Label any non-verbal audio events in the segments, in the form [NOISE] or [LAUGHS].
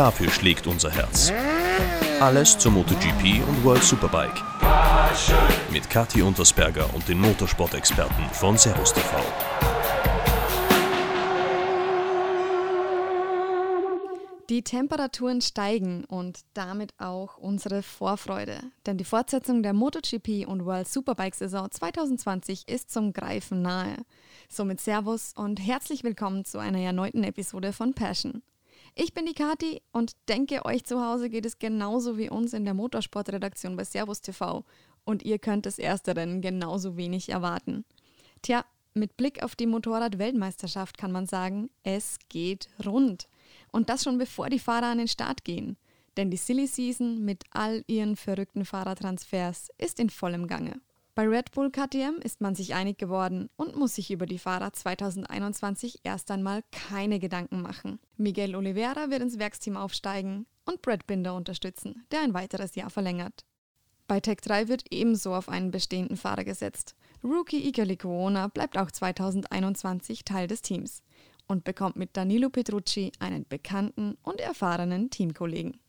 Dafür schlägt unser Herz. Alles zur MotoGP und World Superbike. Mit Kathi Untersberger und den Motorsport-Experten von Servus TV. Die Temperaturen steigen und damit auch unsere Vorfreude. Denn die Fortsetzung der MotoGP und World Superbike Saison 2020 ist zum Greifen nahe. Somit Servus und herzlich willkommen zu einer erneuten Episode von Passion. Ich bin die Kati und denke, euch zu Hause geht es genauso wie uns in der Motorsportredaktion bei Servus TV und ihr könnt das erste Rennen genauso wenig erwarten. Tja, mit Blick auf die Motorrad-Weltmeisterschaft kann man sagen, es geht rund. Und das schon bevor die Fahrer an den Start gehen. Denn die Silly Season mit all ihren verrückten Fahrertransfers ist in vollem Gange. Bei Red Bull KTM ist man sich einig geworden und muss sich über die Fahrer 2021 erst einmal keine Gedanken machen. Miguel Oliveira wird ins Werksteam aufsteigen und Brad Binder unterstützen, der ein weiteres Jahr verlängert. Bei Tech 3 wird ebenso auf einen bestehenden Fahrer gesetzt. Rookie Iker Lecuona bleibt auch 2021 Teil des Teams und bekommt mit Danilo Petrucci einen bekannten und erfahrenen Teamkollegen.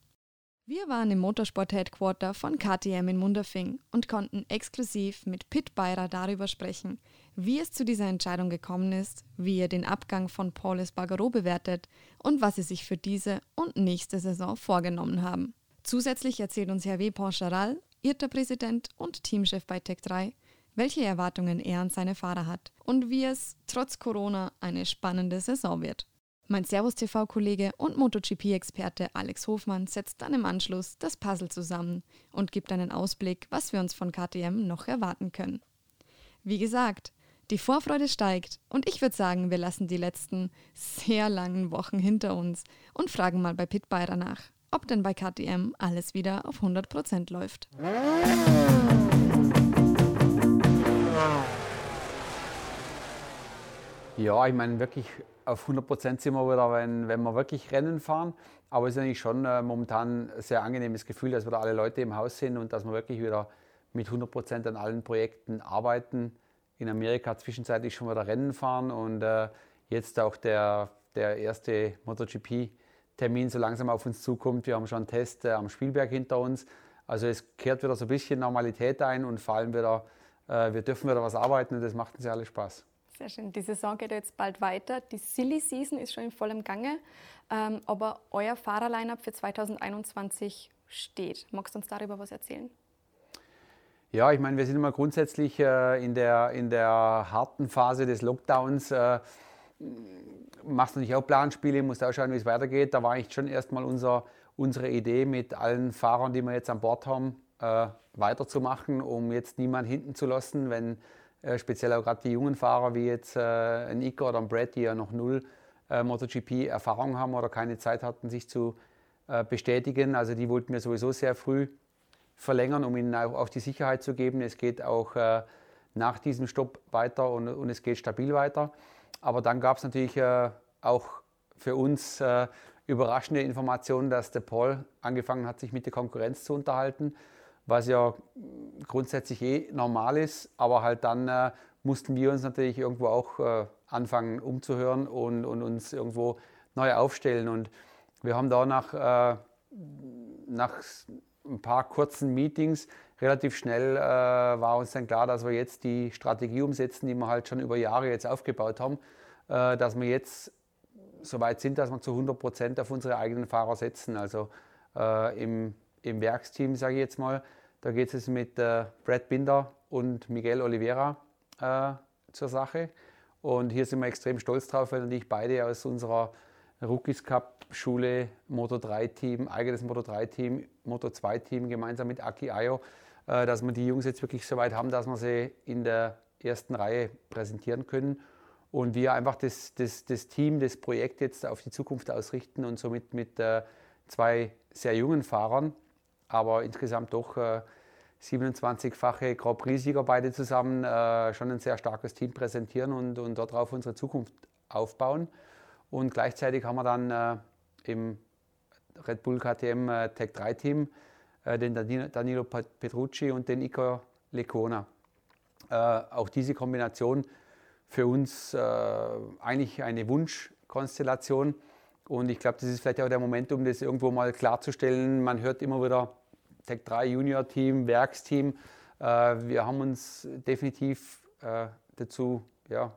Wir waren im Motorsport-Headquarter von KTM in Munderfing und konnten exklusiv mit Pit Beirer darüber sprechen, wie es zu dieser Entscheidung gekommen ist, wie er den Abgang von Paul Espargaro bewertet und was sie sich für diese und nächste Saison vorgenommen haben. Zusätzlich erzählt uns Hervé Poncharal, IRTA-Präsident und Teamchef bei Tech 3, welche Erwartungen er an seine Fahrer hat und wie es trotz Corona eine spannende Saison wird. Mein Servus TV-Kollege und MotoGP-Experte Alex Hofmann setzt dann im Anschluss das Puzzle zusammen und gibt einen Ausblick, was wir uns von KTM noch erwarten können. Wie gesagt, die Vorfreude steigt und ich würde sagen, wir lassen die letzten sehr langen Wochen hinter uns und fragen mal bei Pit Beirer nach, ob denn bei KTM alles wieder auf 100% läuft. Ja, ich meine, wirklich auf 100 Prozent sind wir wieder, wenn, wenn wir wirklich Rennen fahren. Aber es ist eigentlich schon äh, momentan ein sehr angenehmes Gefühl, dass wieder alle Leute im Haus sind und dass wir wirklich wieder mit 100 Prozent an allen Projekten arbeiten. In Amerika zwischenzeitlich schon wieder Rennen fahren und äh, jetzt auch der, der erste MotoGP-Termin so langsam auf uns zukommt. Wir haben schon einen Test äh, am Spielberg hinter uns. Also es kehrt wieder so ein bisschen Normalität ein und vor allem wieder, äh, wir dürfen wieder was arbeiten und das macht uns ja alle Spaß. Sehr schön. Die Saison geht jetzt bald weiter. Die Silly Season ist schon in vollem Gange. Ähm, aber euer Fahrerline-up für 2021 steht. Magst du uns darüber was erzählen? Ja, ich meine, wir sind immer grundsätzlich äh, in, der, in der harten Phase des Lockdowns. Äh, machst du nicht auch Planspiele, musst auch schauen, wie es weitergeht. Da war eigentlich schon erstmal unser, unsere Idee mit allen Fahrern, die wir jetzt an Bord haben, äh, weiterzumachen, um jetzt niemanden hinten zu lassen, wenn speziell auch gerade die jungen Fahrer wie jetzt äh, ein Iker oder ein Brad, die ja noch null äh, MotoGP-Erfahrung haben oder keine Zeit hatten, sich zu äh, bestätigen. Also die wollten wir sowieso sehr früh verlängern, um ihnen auch, die Sicherheit zu geben. Es geht auch äh, nach diesem Stopp weiter und, und, es geht stabil weiter. Aber dann gab es natürlich äh, auch für uns überraschende Informationen, dass der Paul angefangen hat, sich mit der Konkurrenz zu unterhalten was ja grundsätzlich eh normal ist, aber halt dann äh, mussten wir uns natürlich irgendwo auch äh, anfangen umzuhören und, und, uns irgendwo neu aufstellen. Und wir haben da nach, äh, nach ein paar kurzen Meetings relativ schnell äh, war uns dann klar, dass wir jetzt die Strategie umsetzen, die wir halt schon über Jahre jetzt aufgebaut haben, äh, dass wir jetzt so weit sind, dass wir zu 100 Prozent auf unsere eigenen Fahrer setzen. Also äh, im im Werksteam, sage ich jetzt mal. Da geht es mit äh, Brad Binder und Miguel Oliveira äh, zur Sache. Und hier sind wir extrem stolz drauf, weil natürlich beide aus unserer Rookies Cup Schule, Moto 3 Team, eigenes Moto 3 Team, Moto 2 Team gemeinsam mit Aki Ayo, äh, dass wir die Jungs jetzt wirklich so weit haben, dass wir sie in der ersten Reihe präsentieren können. Und wir einfach das, das, das Team, das Projekt jetzt auf die Zukunft ausrichten und somit mit äh, zwei sehr jungen Fahrern aber insgesamt doch äh, 27-fache Grand Prix-Sieger beide zusammen äh, schon ein sehr starkes Team präsentieren und, und darauf unsere Zukunft aufbauen. Und gleichzeitig haben wir dann äh, im Red Bull KTM äh, Tech 3 Team äh, den Danilo Petrucci und den Iker Lecona. Äh, auch diese Kombination für uns eigentlich eine Wunschkonstellation Und ich glaube, das ist vielleicht auch der Moment, um das irgendwo mal klarzustellen. Man hört immer wieder Tech 3 Junior Team, Werksteam. Äh, wir haben uns definitiv äh, dazu ja,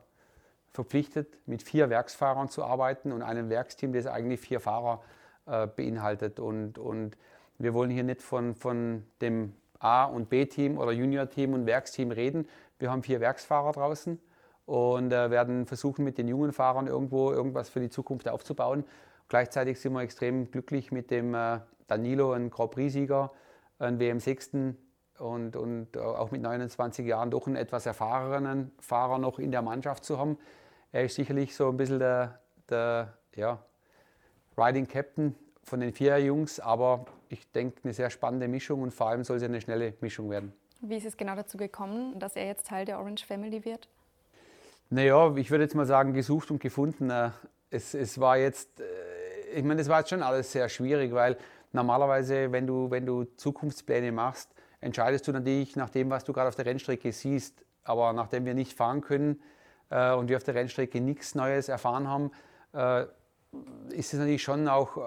verpflichtet, mit vier Werksfahrern zu arbeiten und einem Werksteam, das eigentlich vier Fahrer äh, beinhaltet. Und, und wir wollen hier nicht von, von dem A- und B-Team oder Junior-Team und Werksteam reden. Wir haben vier Werksfahrer draußen und äh, werden versuchen, mit den jungen Fahrern irgendwo irgendwas für die Zukunft aufzubauen. Gleichzeitig sind wir extrem glücklich mit dem äh, Danilo, ein Grand Prix-Sieger, ein WM6. Und, und auch mit 29 Jahren doch einen etwas erfahrenen Fahrer noch in der Mannschaft zu haben. Er ist sicherlich so ein bisschen der, der ja, Riding Captain von den vier Jungs, aber ich denke, eine sehr spannende Mischung und vor allem soll es eine schnelle Mischung werden. Wie ist es genau dazu gekommen, dass er jetzt Teil der Orange Family wird? Naja, ich würde jetzt mal sagen, gesucht und gefunden. Äh, es, es war jetzt, äh, ich meine, es war jetzt schon alles sehr schwierig, weil normalerweise, wenn du, wenn du Zukunftspläne machst, entscheidest du natürlich nach dem, was du gerade auf der Rennstrecke siehst. Aber nachdem wir nicht fahren können äh, und wir auf der Rennstrecke nichts Neues erfahren haben, äh, ist es natürlich schon auch, äh,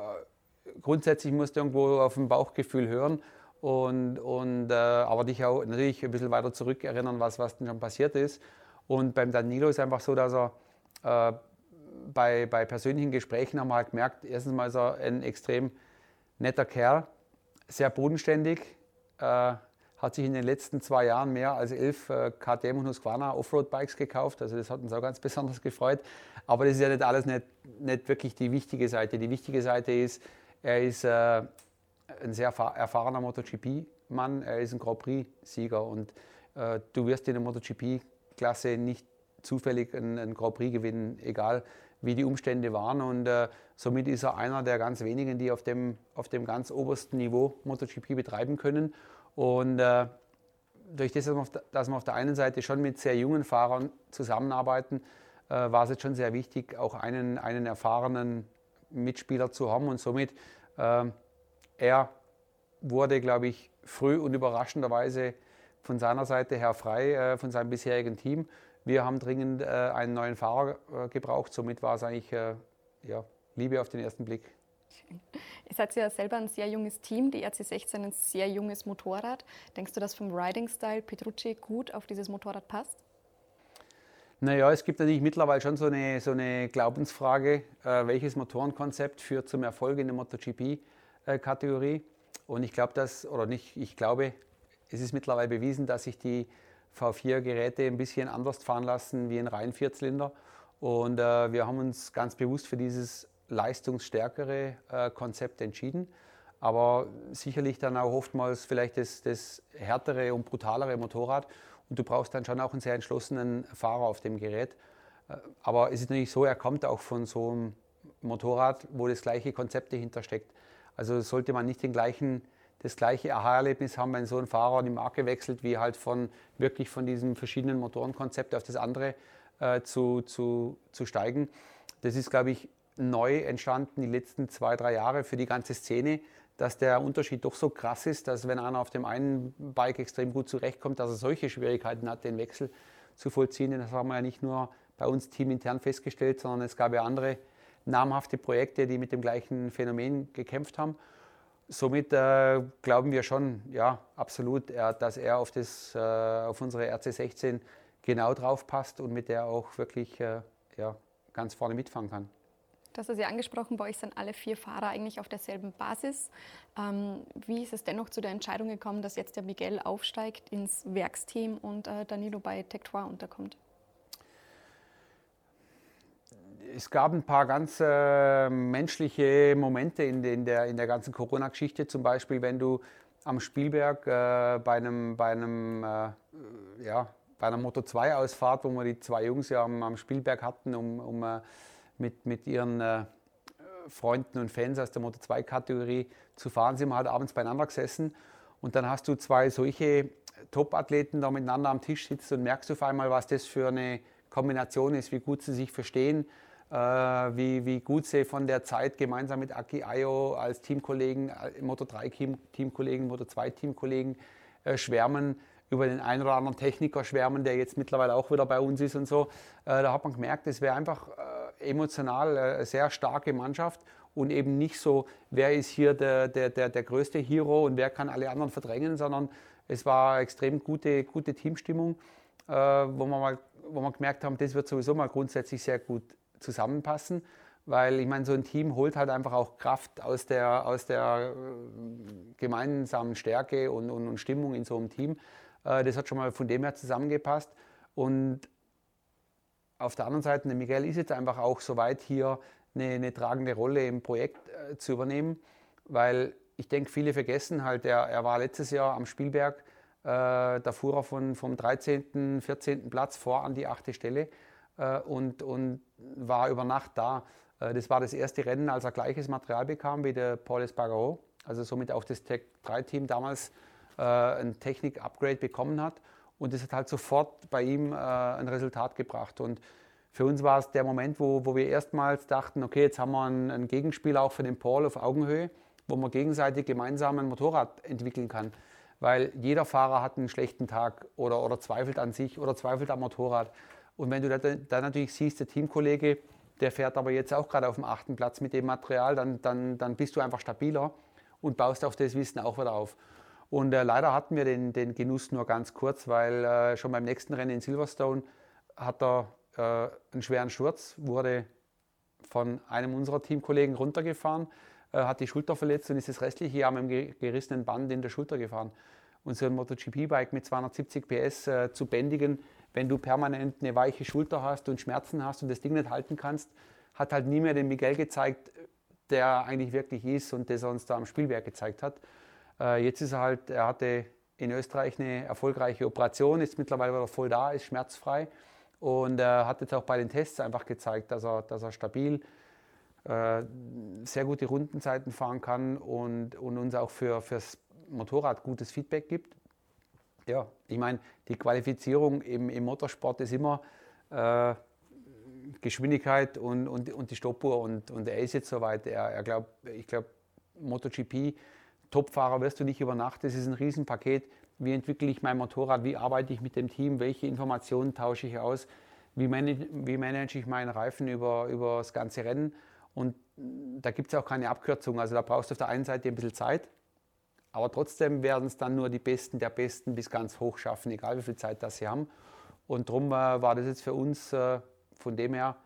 grundsätzlich musst du irgendwo auf ein Bauchgefühl hören und, und äh, aber dich auch natürlich ein bisschen weiter zurückerinnern, was, was denn schon passiert ist. Und beim Danilo ist einfach so, dass er äh, bei, bei persönlichen Gesprächen haben wir halt gemerkt, erstens mal ist er ein extrem netter Kerl, sehr bodenständig, äh, hat sich in den letzten zwei Jahren mehr als elf äh, KTM und Husqvarna Offroad-Bikes gekauft. Also das hat uns auch ganz besonders gefreut. Aber das ist ja nicht alles nicht, nicht wirklich die wichtige Seite. Die wichtige Seite ist, er ist äh, ein sehr erfahrener MotoGP-Mann, er ist ein Grand Prix-Sieger und äh, du wirst in der MotoGP-Klasse nicht zufällig einen, einen Grand Prix gewinnen, egal wie die Umstände waren. Und äh, somit ist er einer der ganz wenigen, die auf dem, auf dem ganz obersten Niveau MotoGP betreiben können. Und äh, durch das, dass wir auf der einen Seite schon mit sehr jungen Fahrern zusammenarbeiten, äh, war es jetzt schon sehr wichtig, auch einen, einen erfahrenen Mitspieler zu haben. Und somit, äh, er wurde, glaube ich, früh und überraschenderweise von seiner Seite her frei, äh, von seinem bisherigen Team. Wir haben dringend äh, einen neuen Fahrer äh, gebraucht. Somit war es eigentlich ja, Liebe auf den ersten Blick. Ihr seid ja selber ein sehr junges Team, die RC16 ein sehr junges Motorrad. Denkst du, dass vom Riding-Style Petrucci gut auf dieses Motorrad passt? Naja, es gibt natürlich mittlerweile schon so eine, so eine Glaubensfrage, äh, welches Motorenkonzept führt zum Erfolg in der MotoGP-Kategorie. Und ich glaube, dass, oder nicht, ich glaube, es ist mittlerweile bewiesen, dass sich die V4-Geräte ein bisschen anders fahren lassen wie ein rein Vierzylinder. Und äh, wir haben uns ganz bewusst für dieses leistungsstärkere äh, Konzept entschieden. Aber sicherlich dann auch oftmals vielleicht das, das härtere und brutalere Motorrad. Und du brauchst dann schon auch einen sehr entschlossenen Fahrer auf dem Gerät. Äh, aber es ist natürlich so, er kommt auch von so einem Motorrad, wo das gleiche Konzept dahinter steckt. Also sollte man nicht den gleichen, das gleiche Aha-Erlebnis haben, wenn so ein Fahrer die Marke wechselt, wie halt von wirklich von diesem verschiedenen Motorenkonzept auf das andere äh, zu, zu, zu steigen. Das ist, glaube ich, neu entstanden die letzten zwei, drei Jahre für die ganze Szene dass der Unterschied doch so krass ist, dass wenn einer auf dem einen Bike extrem gut zurechtkommt, dass er solche Schwierigkeiten hat, den Wechsel zu vollziehen. Das haben wir ja nicht nur bei uns teamintern festgestellt, sondern es gab ja andere namhafte Projekte, die mit dem gleichen Phänomen gekämpft haben. Somit äh, glauben wir schon, ja, absolut, er, dass er auf, das, äh, auf unsere RC16 genau drauf passt und mit der auch wirklich äh, ja, ganz vorne mitfahren kann. Du hast es ja angesprochen, bei euch sind alle vier Fahrer eigentlich auf derselben Basis. Ähm, wie ist es dennoch zu der Entscheidung gekommen, dass jetzt der Miguel aufsteigt ins Werksteam und äh, Danilo bei Tectoire unterkommt? Es gab ein paar ganz äh, menschliche Momente in, in, der, in der ganzen Corona-Geschichte. Zum Beispiel, wenn du am Spielberg äh, bei einem, bei einem äh, ja, bei einer Moto 2 Ausfahrt, wo wir die zwei Jungs ja am, am Spielberg hatten, um, um äh, mit, mit ihren äh, Freunden und Fans aus der Moto 2-Kategorie zu fahren, sind wir halt abends beieinander gesessen. Und dann hast du zwei solche Top-Athleten da miteinander am Tisch sitzen und merkst auf einmal, was das für eine Kombination ist, wie gut sie sich verstehen, wie, wie gut sie von der Zeit gemeinsam mit Aki Ayo als Teamkollegen, äh, Moto 3-Teamkollegen, Moto 2-Teamkollegen äh, schwärmen, über den einen oder anderen Techniker schwärmen, der jetzt mittlerweile auch wieder bei uns ist und so. Äh, da hat man gemerkt, es wäre einfach äh, emotional äh, eine sehr starke Mannschaft und eben nicht so, wer ist hier der, der, der, der größte Hero und wer kann alle anderen verdrängen, sondern es war extrem gute, gute Teamstimmung, äh, wo, wir mal, wo wir gemerkt haben, das wird sowieso mal grundsätzlich sehr gut zusammenpassen. Weil ich meine, so ein Team holt halt einfach auch Kraft aus der, aus der äh, gemeinsamen Stärke und, und, und Stimmung in so einem Team. Äh, das hat schon mal von dem her zusammengepasst. Und auf der anderen Seite, der Miguel ist jetzt einfach auch so weit, hier eine, eine tragende Rolle im Projekt äh, zu übernehmen, weil ich denke, viele vergessen halt, er, er war letztes Jahr am Spielberg, da fuhr er von, vom 13., 14. Platz vor an die achte Stelle und, und war über Nacht da. Äh, das war das erste Rennen, als er gleiches Material bekam wie der Paul Espargaro, also somit auch das Tech 3-Team damals äh, ein Technik-Upgrade bekommen hat. Und das hat halt sofort bei ihm äh, ein Resultat gebracht. Und für uns war es der Moment, wo, wo wir erstmals dachten, okay, jetzt haben wir ein, ein Gegenspiel auch für den Paul auf Augenhöhe, wo man gegenseitig gemeinsam ein Motorrad entwickeln kann. Weil jeder Fahrer hat einen schlechten Tag oder, oder zweifelt an sich oder zweifelt am Motorrad. Und wenn du dann natürlich siehst, der Teamkollege, der fährt aber jetzt auch gerade auf dem achten Platz mit dem Material, dann, dann, dann bist du einfach stabiler und baust auf das Wissen auch wieder auf. Und äh, leider hatten wir den, den Genuss nur ganz kurz, weil äh, schon beim nächsten Rennen in Silverstone hat er äh, einen schweren Sturz, wurde von einem unserer Teamkollegen runtergefahren, äh, hat die Schulter verletzt und ist das restliche Jahr mit einem gerissenen Band in der Schulter gefahren. Und so ein MotoGP-Bike mit 270 PS äh, zu bändigen, wenn du permanent eine weiche Schulter hast und Schmerzen hast und das Ding nicht halten kannst, hat halt nie mehr den Miguel gezeigt, der eigentlich wirklich ist und das er uns da am Spielwerk gezeigt hat. Äh, jetzt ist er halt, er hatte in Österreich eine erfolgreiche Operation, ist mittlerweile wieder voll da, ist schmerzfrei und er hat jetzt auch bei den Tests einfach gezeigt, dass er, dass er stabil äh, sehr gute Rundenzeiten fahren kann und, und uns auch für, fürs Motorrad gutes Feedback gibt. Ja, ich meine, die Qualifizierung im, im Motorsport ist immer äh, Geschwindigkeit und, und, und die Stoppuhr und, und er ist jetzt soweit. Er, er glaub, ich glaube, MotoGP Topfahrer wirst du nicht über Nacht. Das ist ein Riesenpaket. Wie entwickle ich mein Motorrad? Wie arbeite ich mit dem Team? Welche Informationen tausche ich aus? Wie manage, wie manage ich meinen Reifen über, über das ganze Rennen? Und da gibt es auch keine Abkürzung. Also da brauchst du auf der einen Seite ein bisschen Zeit, aber trotzdem werden es dann nur die Besten der Besten bis ganz hoch schaffen, egal wie viel Zeit das sie haben. Und darum äh, war das jetzt für uns äh, von dem her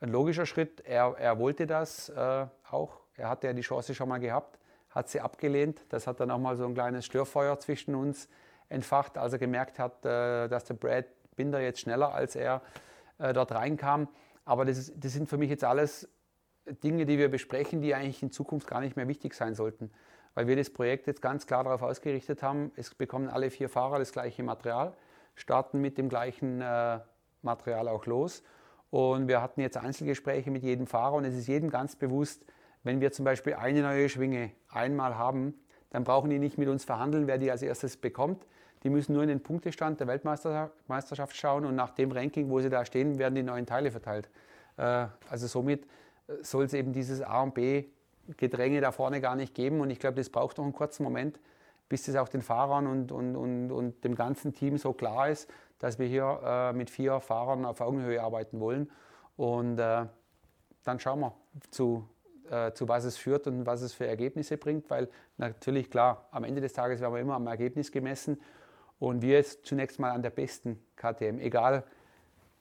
ein logischer Schritt. Er, er wollte das äh, auch. Er hatte ja die Chance schon mal gehabt hat sie abgelehnt. Das hat dann auch mal so ein kleines Störfeuer zwischen uns entfacht, als er gemerkt hat, äh, dass der Brad Binder jetzt schneller als er äh, dort reinkam. Aber das, ist, das sind für mich jetzt alles Dinge, die wir besprechen, die eigentlich in Zukunft gar nicht mehr wichtig sein sollten. Weil wir das Projekt jetzt ganz klar darauf ausgerichtet haben, es bekommen alle vier Fahrer das gleiche Material, starten mit dem gleichen äh, Material auch los. Und wir hatten jetzt Einzelgespräche mit jedem Fahrer und es ist jedem ganz bewusst, wenn wir zum Beispiel eine neue Schwinge einmal haben, dann brauchen die nicht mit uns verhandeln, wer die als erstes bekommt. Die müssen nur in den Punktestand der Weltmeisterschaft schauen und nach dem Ranking, wo sie da stehen, werden die neuen Teile verteilt. Äh, also somit äh, soll es eben dieses A und B Gedränge da vorne gar nicht geben. Und ich glaube, das braucht noch einen kurzen Moment, bis das auch den Fahrern und, und, und, und dem ganzen Team so klar ist, dass wir hier äh, mit vier Fahrern auf Augenhöhe arbeiten wollen. Und äh, dann schauen wir zu äh, zu was es führt und was es für Ergebnisse bringt, weil natürlich klar, am Ende des Tages werden wir immer am Ergebnis gemessen. Und wir jetzt zunächst mal an der besten KTM, egal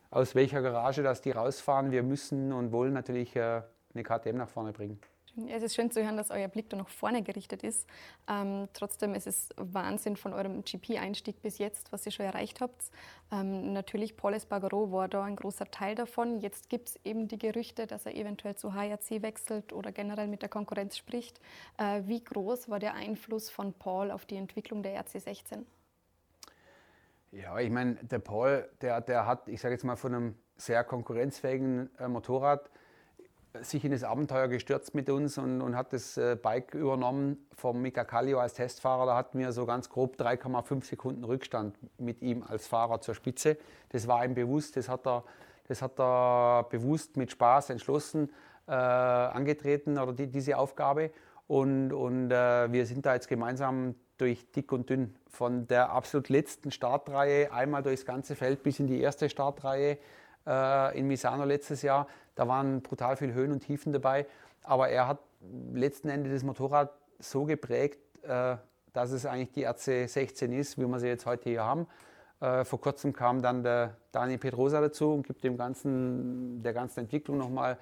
aus welcher Garage das die rausfahren, wir müssen und wollen natürlich äh, eine KTM nach vorne bringen. Es ist schön zu hören, dass euer Blick da nach vorne gerichtet ist. Ähm, trotzdem ist es Wahnsinn von eurem GP-Einstieg bis jetzt, was ihr schon erreicht habt. Ähm, natürlich, Paul Espargaro war da ein großer Teil davon. Jetzt gibt es eben die Gerüchte, dass er eventuell zu HRC wechselt oder generell mit der Konkurrenz spricht. Äh, wie groß war der Einfluss von Paul auf die Entwicklung der RC16? Ja, ich meine, der Paul, der, der hat, ich sage jetzt mal, von einem sehr konkurrenzfähigen äh, Motorrad sich in das Abenteuer gestürzt mit uns und, und hat das äh, Bike übernommen vom Mika Kallio als Testfahrer. Da hatten wir so ganz grob 3,5 Sekunden Rückstand mit ihm als Fahrer zur Spitze. Das war ihm bewusst, das hat er, das hat er bewusst mit Spaß entschlossen äh, angetreten oder die, diese Aufgabe. Und, und äh, wir sind da jetzt gemeinsam durch dick und dünn von der absolut letzten Startreihe einmal durchs ganze Feld bis in die erste Startreihe äh, in Misano letztes Jahr. Da waren brutal viele Höhen und Tiefen dabei. aber er hat letzten Endes das Motorrad so geprägt, äh, dass es eigentlich die RC16 ist, wie wir sie jetzt heute hier haben. Äh, vor kurzem kam dann der Dani Pedrosa dazu und gibt dem ganzen, der ganzen Entwicklung nochmal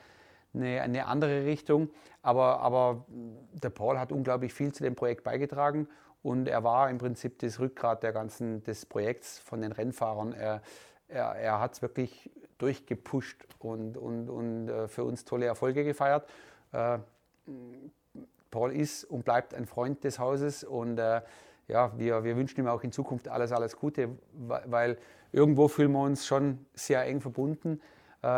eine, eine andere Richtung. Aber, aber der Paul hat unglaublich viel zu dem Projekt beigetragen und er war im Prinzip das Rückgrat der ganzen, des Projekts von den Rennfahrern. Er, er, er hat es wirklich durchgepusht und, und, und äh, für uns tolle Erfolge gefeiert. Äh, Paul ist und bleibt ein Freund des Hauses und äh, ja, wir, wir wünschen ihm auch in Zukunft alles, alles Gute, weil irgendwo fühlen wir uns schon sehr eng verbunden.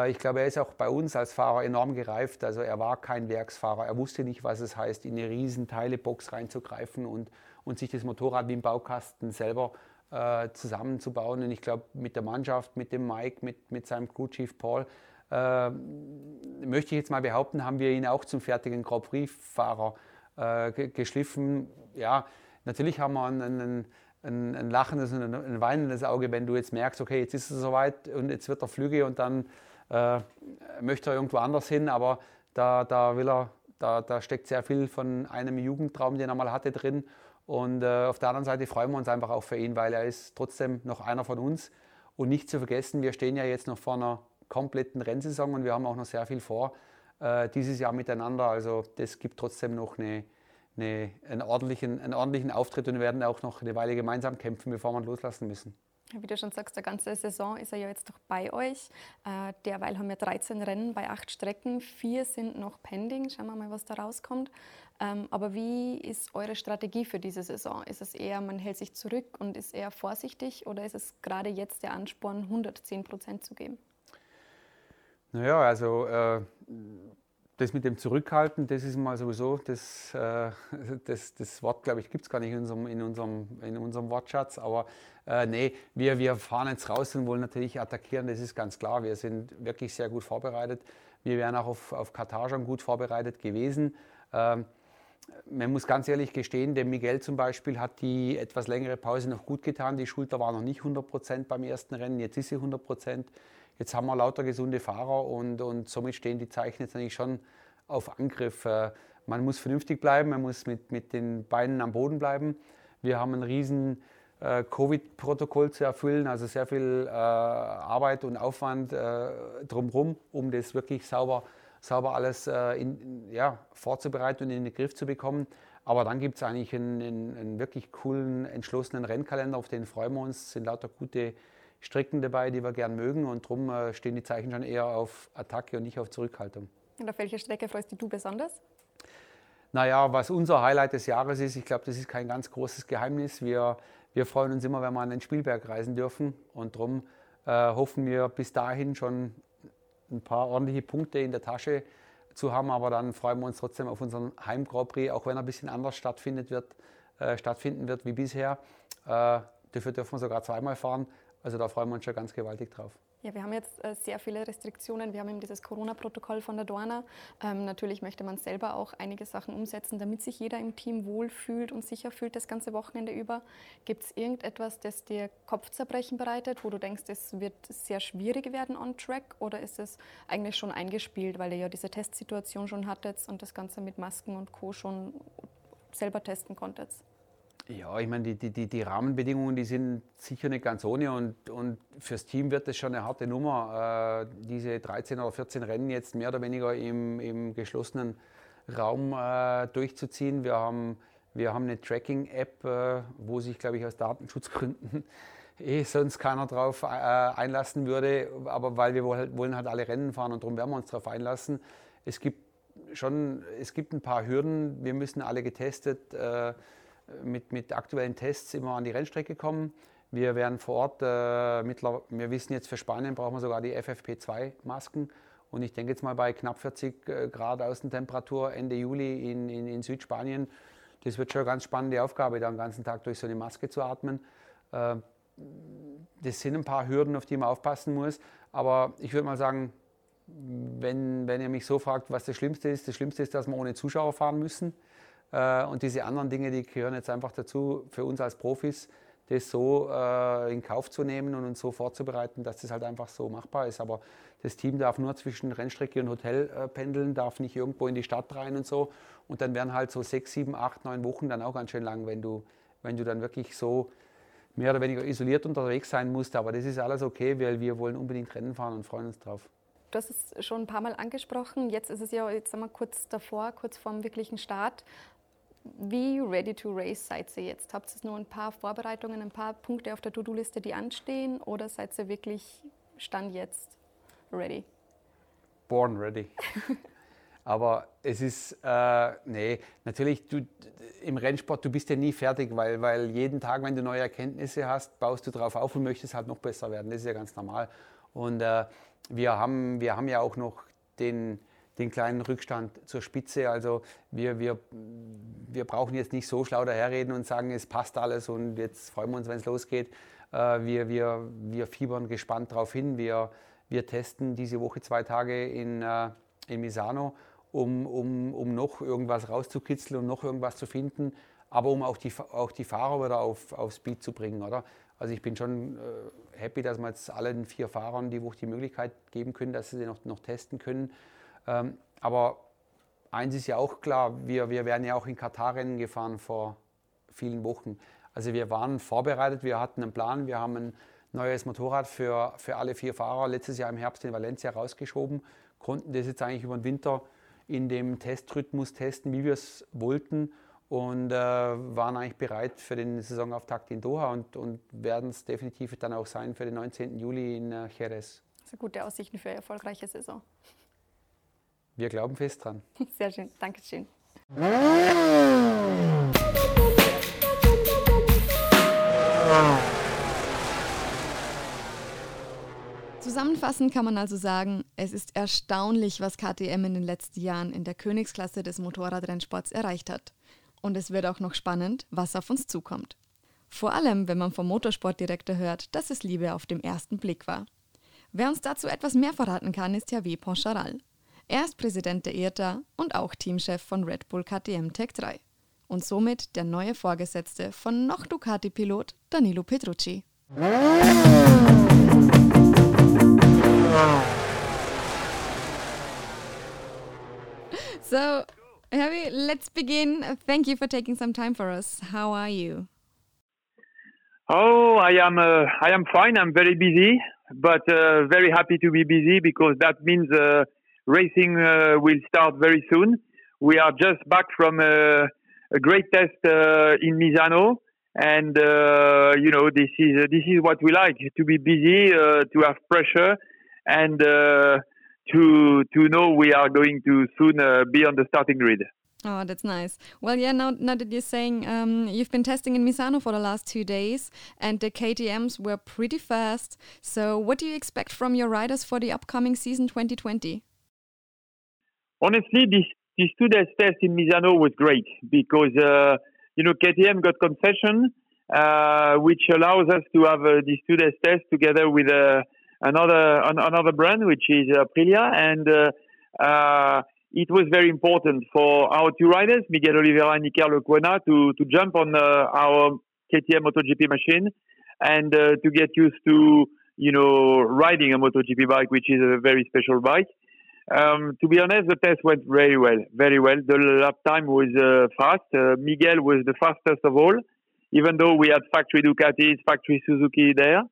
Ich glaube, er ist auch bei uns als Fahrer enorm gereift. Also er war kein Werksfahrer. Er wusste nicht, was es heißt, in eine riesen Teilebox reinzugreifen und, und sich das Motorrad wie im Baukasten selber äh, zusammenzubauen. Und ich glaube, mit der Mannschaft, mit dem Mike, mit, mit seinem Crew Chief Paul, äh, möchte ich jetzt mal behaupten, haben wir ihn auch zum fertigen Grand Prix-Fahrer äh, geschliffen. Ja, natürlich haben wir einen, einen, ein, ein lachendes und ein, weinendes Auge, wenn du jetzt merkst, okay, jetzt ist es soweit und jetzt wird er Flüge und dann äh, möchte er irgendwo anders hin, aber da, da will er, da, da steckt sehr viel von einem Jugendtraum, den er mal hatte, drin. Und äh, auf der anderen Seite freuen wir uns einfach auch für ihn, weil er ist trotzdem noch einer von uns. Und nicht zu vergessen, wir stehen ja jetzt noch vor einer kompletten Rennsaison und wir haben auch noch sehr viel vor äh, dieses Jahr miteinander. Also das gibt trotzdem noch eine, eine, einen, ordentlichen, einen ordentlichen Auftritt und wir werden auch noch eine Weile gemeinsam kämpfen, bevor wir loslassen müssen. Wie du schon sagst, der ganze Saison ist er ja jetzt doch bei euch. Äh, derweil haben wir 13 Rennen bei acht Strecken. Vier sind noch pending. Schauen wir mal, was da rauskommt. Ähm, aber wie ist eure Strategie für diese Saison? Ist es eher, man hält sich zurück und ist eher vorsichtig oder ist es gerade jetzt der Ansporn, 110 Prozent zu geben? Naja, also äh, das mit dem Zurückhalten, das ist mal sowieso, das, äh, [LAUGHS] das, das Wort, glaube ich, gibt es gar nicht in unserem, in unserem, in unserem Wortschatz. Aber äh, nee, wir, wir fahren jetzt raus und wollen natürlich attackieren, das ist ganz klar. Wir sind wirklich sehr gut vorbereitet. Wir wären auch auf, auf Katar schon gut vorbereitet gewesen. Ähm, man muss ganz ehrlich gestehen, dem Miguel zum Beispiel hat die etwas längere Pause noch gut getan. Die Schulter war noch nicht 100 Prozent beim ersten Rennen, jetzt ist sie 100 Prozent. Jetzt haben wir lauter gesunde Fahrer und, und somit stehen die Zeichen jetzt eigentlich schon auf Angriff. Äh, man muss vernünftig bleiben, man muss mit, mit den Beinen am Boden bleiben. Wir haben ein riesen äh, Covid-Protokoll zu erfüllen, also sehr viel äh, Arbeit und Aufwand äh, drumherum, um das wirklich sauber, sauber alles äh, in, ja, vorzubereiten und in den Griff zu bekommen. Aber dann gibt es eigentlich einen, einen, einen, wirklich coolen, entschlossenen Rennkalender, auf den freuen wir uns. Es sind lauter gute Strecken dabei, die wir gern mögen und darum äh, stehen die Zeichen schon eher auf Attacke und nicht auf Zurückhaltung. Und auf welche Strecke freust du besonders? Naja, was unser Highlight des Jahres ist, ich glaube, das ist kein ganz großes Geheimnis. Wir, wir freuen uns immer, wenn wir an den Spielberg reisen dürfen und darum äh, hoffen wir bis dahin schon ein paar ordentliche Punkte in der Tasche zu haben, aber dann freuen wir uns trotzdem auf unseren Heim Grand Prix, auch wenn er ein bisschen anders stattfindet wird, äh, stattfinden wird wie bisher. Äh, dafür dürfen wir sogar zweimal fahren. Also da freuen wir uns schon ganz gewaltig drauf. Ja, wir haben jetzt äh, sehr viele Restriktionen. Wir haben eben dieses Corona-Protokoll von der Dorna. Ähm, natürlich möchte man selber auch einige Sachen umsetzen, damit sich jeder im Team wohlfühlt und sicher fühlt das ganze Wochenende über. Gibt es irgendetwas, das dir Kopfzerbrechen bereitet, wo du denkst, es wird sehr schwierig werden on track? Oder ist es eigentlich schon eingespielt, weil ihr ja diese Testsituation schon hattet und das Ganze mit Masken und Co. schon selber testen konntet? Ja, ich meine, die, die, die, Rahmenbedingungen, die sind sicher nicht ganz ohne und, und fürs Team wird das schon eine harte Nummer, äh, diese 13 oder 14 Rennen jetzt mehr oder weniger im, im geschlossenen Raum äh, durchzuziehen. Wir haben, wir haben eine Tracking-App, äh, wo sich, glaube ich, aus Datenschutzgründen [LAUGHS] eh sonst keiner drauf äh, einlassen würde, aber weil wir wollen halt alle Rennen fahren und darum werden wir uns darauf einlassen. Es gibt schon, es gibt ein paar Hürden, wir müssen alle getestet äh, mit, mit aktuellen Tests immer an die Rennstrecke kommen. Wir werden vor Ort, äh, mittler, wir wissen jetzt für Spanien brauchen wir sogar die FFP2-Masken. Und ich denke jetzt mal bei knapp 40 äh, Grad Außentemperatur Ende Juli in, in, in, Südspanien, das wird schon eine ganz spannende Aufgabe, da den ganzen Tag durch so eine Maske zu atmen. Äh, das sind ein paar Hürden, auf die man aufpassen muss. Aber ich würde mal sagen, wenn, wenn ihr mich so fragt, was das Schlimmste ist, das Schlimmste ist, dass wir ohne Zuschauer fahren müssen. Äh, und diese anderen Dinge, die gehören jetzt einfach dazu für uns als Profis, das so äh, in Kauf zu nehmen und uns so vorzubereiten, dass das halt einfach so machbar ist. Aber das Team darf nur zwischen Rennstrecke und Hotel äh, pendeln, darf nicht irgendwo in die Stadt rein und so. Und dann wären halt so sechs, sieben, acht, neun Wochen dann auch ganz schön lang, wenn du, wenn du dann wirklich so mehr oder weniger isoliert unterwegs sein musst. Aber das ist alles okay, weil wir wollen unbedingt Rennen fahren und freuen uns drauf. Du hast es schon ein paar Mal angesprochen. Jetzt ist es ja jetzt kurz davor, kurz vor dem wirklichen Start. Wie ready to race seid ihr jetzt? Habt ihr nur ein paar Vorbereitungen, ein paar Punkte auf der To-Do-Liste, die anstehen? Oder seid ihr wirklich Stand jetzt ready? Born ready. [LAUGHS] Aber es ist, äh, nee, natürlich, du, im Rennsport, du bist ja nie fertig, weil, weil jeden Tag, wenn du neue Erkenntnisse hast, baust du drauf auf und möchtest halt noch besser werden. Das ist ja ganz normal. Und äh, wir, haben, wir haben ja auch noch den, den kleinen Rückstand zur Spitze. Also wir, wir, wir brauchen jetzt nicht so schlau daherreden und sagen, es passt alles und jetzt freuen wir uns, wenn es losgeht. Äh, wir, wir, wir fiebern gespannt darauf hin. Wir, wir testen diese Woche zwei Tage in, äh, in Misano, um, um, um noch irgendwas rauszukitzeln und noch irgendwas zu finden, aber um auch die, auch die Fahrer wieder auf, auf Speed zu bringen. Oder? Also ich bin schon äh, happy, dass wir jetzt allen vier Fahrern die Woche die Möglichkeit geben können, dass sie noch, noch testen können. Ähm, aber eins ist ja auch klar, wir, wir werden ja auch in Katar-Rennen gefahren vor vielen Wochen. Also wir waren vorbereitet, wir hatten einen Plan, wir haben ein neues Motorrad für, für alle vier Fahrer letztes Jahr im Herbst in Valencia rausgeschoben, konnten das jetzt eigentlich über den Winter in dem Testrhythmus testen, wie wir es wollten und äh, waren eigentlich bereit für den Saisonauftakt in Doha und, und werden es definitiv dann auch sein für den 19. Juli in äh, Jerez. Also gute Aussichten für eine erfolgreiche Saison. Wir glauben fest dran. [LAUGHS] Sehr schön, Dankeschön. Zusammenfassend kann man also sagen, es ist erstaunlich, was KTM in den letzten Jahren in der Königsklasse des Motorradrennsports erreicht hat. Und es wird auch noch spannend, was auf uns zukommt. Vor allem, wenn man vom Motorsportdirektor hört, dass es Liebe auf dem ersten Blick war. Wer uns dazu etwas mehr verraten kann, ist Javier Poncharal. Er ist Präsident der IRTA und auch Teamchef von Red Bull KTM Tech 3 und somit der neue Vorgesetzte von noch Ducati-Pilot Danilo Petrucci. So, Harry, let's begin. Thank you for taking some time for us. How are you? Oh, I am. Uh, I am fine. I'm very busy, but uh, very happy to be busy because that means uh, racing uh, will start very soon. We are just back from a, a great test uh, in Misano, and uh, you know this is this is what we like to be busy, to have pressure, and to to know we are going to soon uh, be on the starting grid. Oh, that's nice. Well, yeah, now, now that you're saying um, you've been testing in Misano for the last two days and the KTMs were pretty fast. So, what do you expect from your riders for the upcoming season 2020? Honestly, this, this two days test in Misano was great because, uh, you know, KTM got concession, uh, which allows us to have uh, this two days test together with uh, another an, another brand, which is Aprilia, and uh, uh, it was very important for our two riders, Miguel Oliveira and Iker Lecuona, to to jump on our KTM MotoGP machine and to get used to you know riding a MotoGP bike, which is a very special bike. Um, to be honest, the test went very well, very well. The lap time was uh, fast. Uh, Miguel was the fastest of all, even though we had factory Ducatis, factory Suzuki there.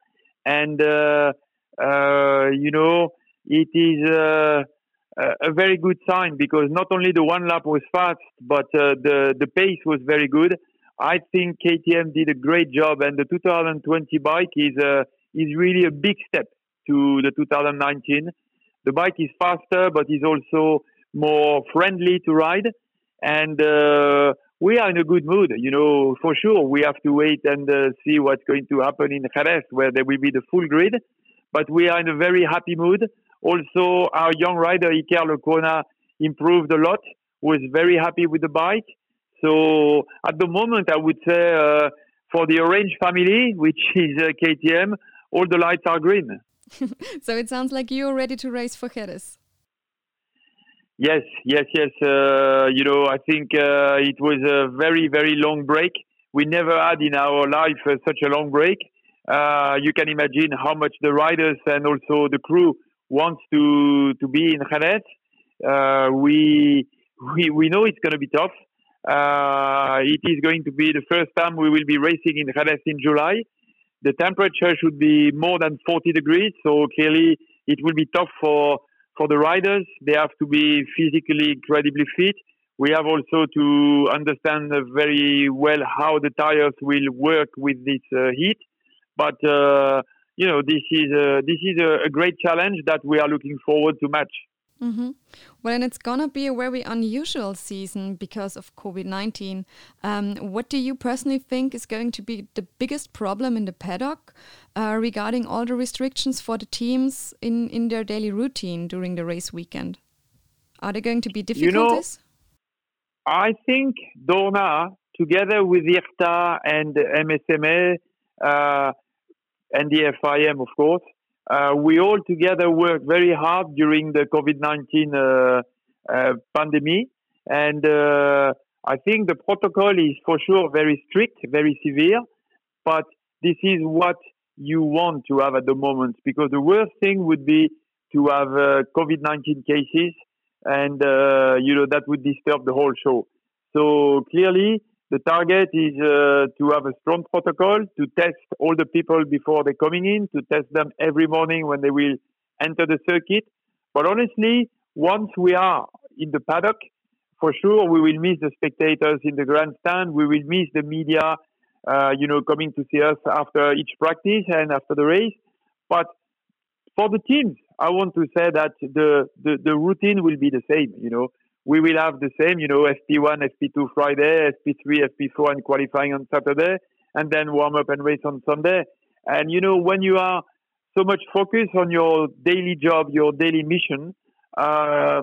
And uh, uh, you know, it is uh, a very good sign because not only the one lap was fast, but uh, the the pace was very good. I think KTM did a great job, and the 2020 bike is is really a big step to the 2019. The bike is faster, but is also more friendly to ride, and uh, we are in a good mood. You know, for sure, we have to wait and uh, see what's going to happen in Jerez, where there will be the full grid but we are in a very happy mood. Also, our young rider, Iker Lecona, improved a lot, was very happy with the bike. So at the moment, I would say uh, for the Orange family, which is uh, KTM, all the lights are green. [LAUGHS] so it sounds like you're ready to race for Jerez. Yes, yes, yes. Uh, you know, I think uh, it was a very, very long break. we never had in our life uh, such a long break. Uh, you can imagine how much the riders and also the crew wants to to be in Jerez. Uh, we we we know it's going to be tough. Uh, it is going to be the first time we will be racing in Jerez in July. The temperature should be more than 40 degrees, so clearly it will be tough for for the riders. They have to be physically incredibly fit. We have also to understand very well how the tires will work with this uh, heat. But uh, you know, this is a, this is a, a, great challenge that we are looking forward to match. Mm -hmm. Well, and it's gonna be a very unusual season because of COVID nineteen. Um, what do you personally think is going to be the biggest problem in the paddock uh, regarding all the restrictions for the teams in in their daily routine during the race weekend? Are there going to be difficulties? You know, I think Dorna, together with IRTA and MSMA. Uh, and the FIM, of course. Uh, we all together worked very hard during the COVID-19 uh, uh, pandemic, and uh, I think the protocol is for sure very strict, very severe, but this is what you want to have at the moment because the worst thing would be to have uh, COVID-19 cases, and you know that would disturb the whole show. So clearly, the target is uh, to have a strong protocol, to test all the people before they're coming in, to test them every morning when they will enter the circuit. But honestly, once we are in the paddock, for sure we will miss the spectators in the grandstand. We will miss the media, uh, you know, coming to see us after each practice and after the race. But for the teams, I want to say that the, the, the routine will be the same, you know we will have the same, you know, FP1, FP2 Friday, FP3, FP4 and qualifying on Saturday, and then warm up and race on Sunday. And, you know, when you are so much focused on your daily job, your daily mission, uh,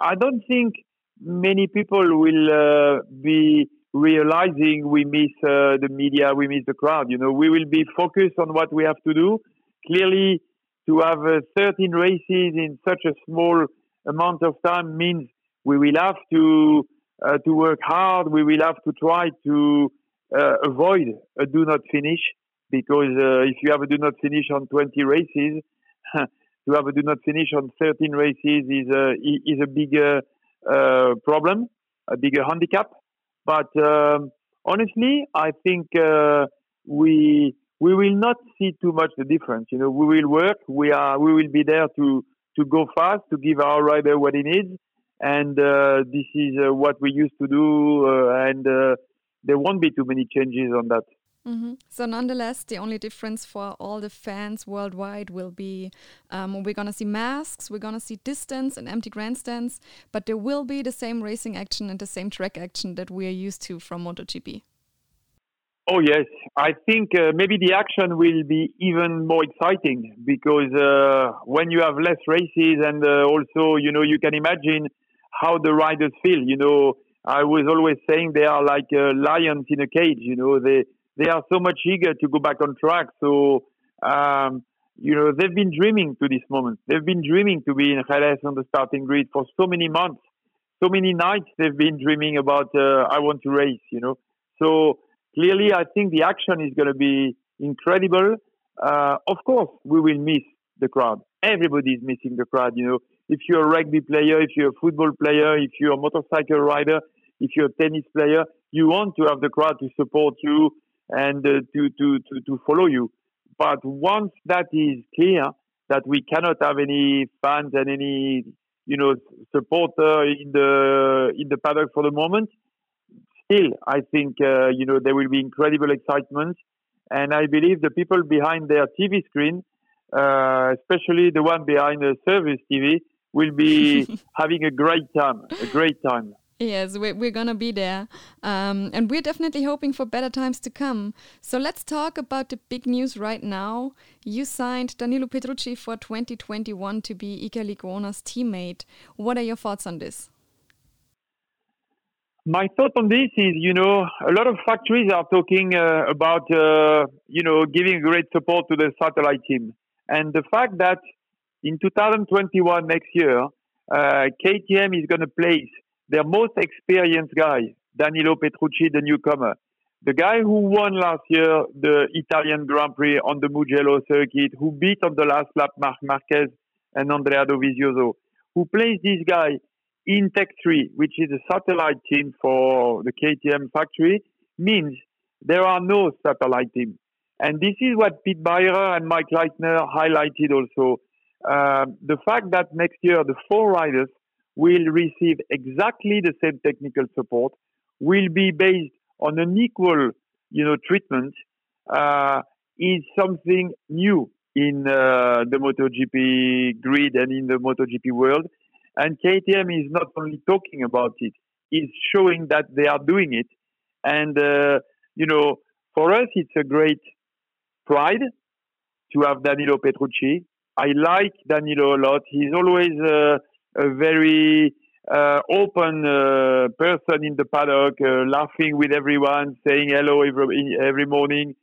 I don't think many people will uh, be realizing we miss uh, the media, we miss the crowd. You know, we will be focused on what we have to do. Clearly, to have uh, 13 races in such a small amount of time means we will have to uh, to work hard. We will have to try to uh, avoid a do not finish because uh, if you have a do not finish on 20 races, [LAUGHS] to have a do not finish on 13 races is a is a bigger uh, problem, a bigger handicap. But um, honestly, I think uh, we we will not see too much the difference. You know, we will work. We are we will be there to to go fast to give our rider what he needs and uh, this is uh, what we used to do, uh, and there won't be too many changes on that. Mm -hmm. So, nonetheless, the only difference for all the fans worldwide will be um, we're going to see masks, we're going to see distance and empty grandstands, but there will be the same racing action and the same track action that we are used to from MotoGP. Oh, yes. I think uh, maybe the action will be even more exciting because uh, when you have less races and uh, also, you know, you can imagine how the riders feel. You know, I was always saying they are like uh, lions in a cage. You know, they they are so much eager to go back on track. So, um, you know, they've been dreaming to this moment. They've been dreaming to be in Jerez on the starting grid for so many months, so many nights. They've been dreaming about uh, I want to race. You know, so clearly, I think the action is going to be incredible. Uh, of course, we will miss the crowd. Everybody is missing the crowd. You know, if you're a rugby player, if you're a football player, if you're a motorcycle rider, if you're a tennis player, you want to have the crowd to support you and uh, to, to, to, to follow you. But once that is clear, that we cannot have any fans and any, you know, supporter in the in the paddock for the moment, still, I think, uh, you know, there will be incredible excitement. And I believe the people behind their TV screen, uh, especially the one behind the service TV, will be [LAUGHS] having a great time. A great time. Yes, we're, we're going to be there. Um, and we're definitely hoping for better times to come. So let's talk about the big news right now. You signed Danilo Petrucci for 2021 to be Iker Lecuona's teammate. What are your thoughts on this? My thought on this is, you know, a lot of factories are talking uh, about, uh, you know, giving great support to the satellite team. And the fact that in 2021, next year, uh, KTM is going to place their most experienced guy, Danilo Petrucci, the newcomer, the guy who won last year the Italian Grand Prix on the Mugello circuit, who beat on the last lap Marc Marquez and Andrea Dovizioso, who plays this guy in Tech 3, which is a satellite team for the KTM factory, means there are no satellite teams. And this is what Pete Beyer and Mike Leitner highlighted also. Uh, the fact that next year the four riders will receive exactly the same technical support, will be based on an equal, you know, treatment, uh, is something new in uh, the MotoGP grid and in the MotoGP world. And KTM is not only talking about it, it, is showing that they are doing it. And, uh, you know, for us, it's a great pride to have Danilo Petrucci. I like Danilo a lot. He's always uh, a very uh, open uh, person in the paddock, uh, laughing with everyone, saying hello every, every morning.